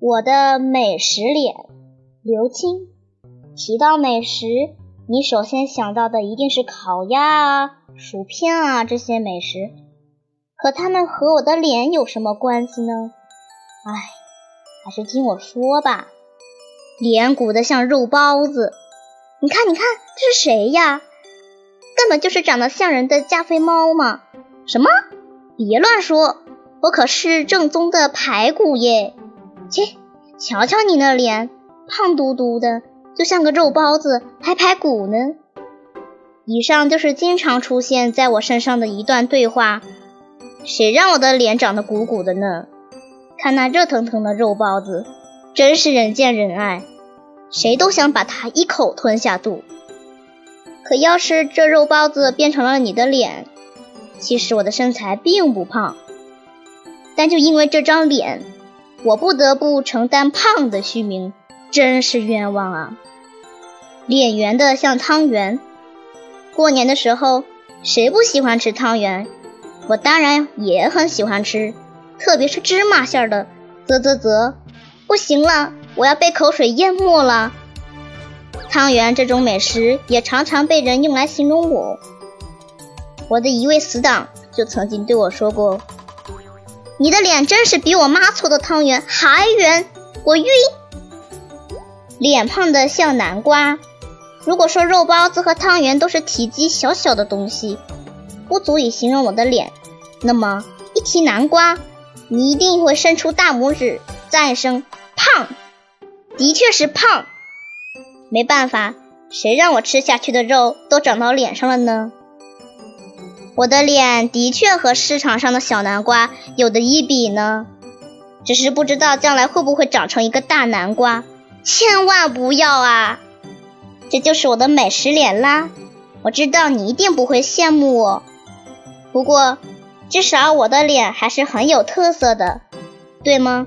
我的美食脸，刘青。提到美食，你首先想到的一定是烤鸭啊、薯片啊这些美食。可它们和我的脸有什么关系呢？唉，还是听我说吧。脸鼓得像肉包子，你看，你看，这是谁呀？根本就是长得像人的加菲猫嘛！什么？别乱说，我可是正宗的排骨耶！切，瞧瞧你那脸，胖嘟嘟的，就像个肉包子，还排骨呢。以上就是经常出现在我身上的一段对话。谁让我的脸长得鼓鼓的呢？看那热腾腾的肉包子，真是人见人爱，谁都想把它一口吞下肚。可要是这肉包子变成了你的脸，其实我的身材并不胖，但就因为这张脸。我不得不承担胖的虚名，真是冤枉啊！脸圆的像汤圆，过年的时候谁不喜欢吃汤圆？我当然也很喜欢吃，特别是芝麻馅的，啧啧啧！不行了，我要被口水淹没了。汤圆这种美食也常常被人用来形容我。我的一位死党就曾经对我说过。你的脸真是比我妈搓的汤圆还圆，我晕。脸胖的像南瓜。如果说肉包子和汤圆都是体积小小的东西，不足以形容我的脸，那么一提南瓜，你一定会伸出大拇指赞一声胖。的确是胖。没办法，谁让我吃下去的肉都长到脸上了呢？我的脸的确和市场上的小南瓜有的一比呢，只是不知道将来会不会长成一个大南瓜。千万不要啊！这就是我的美食脸啦。我知道你一定不会羡慕我，不过至少我的脸还是很有特色的，对吗？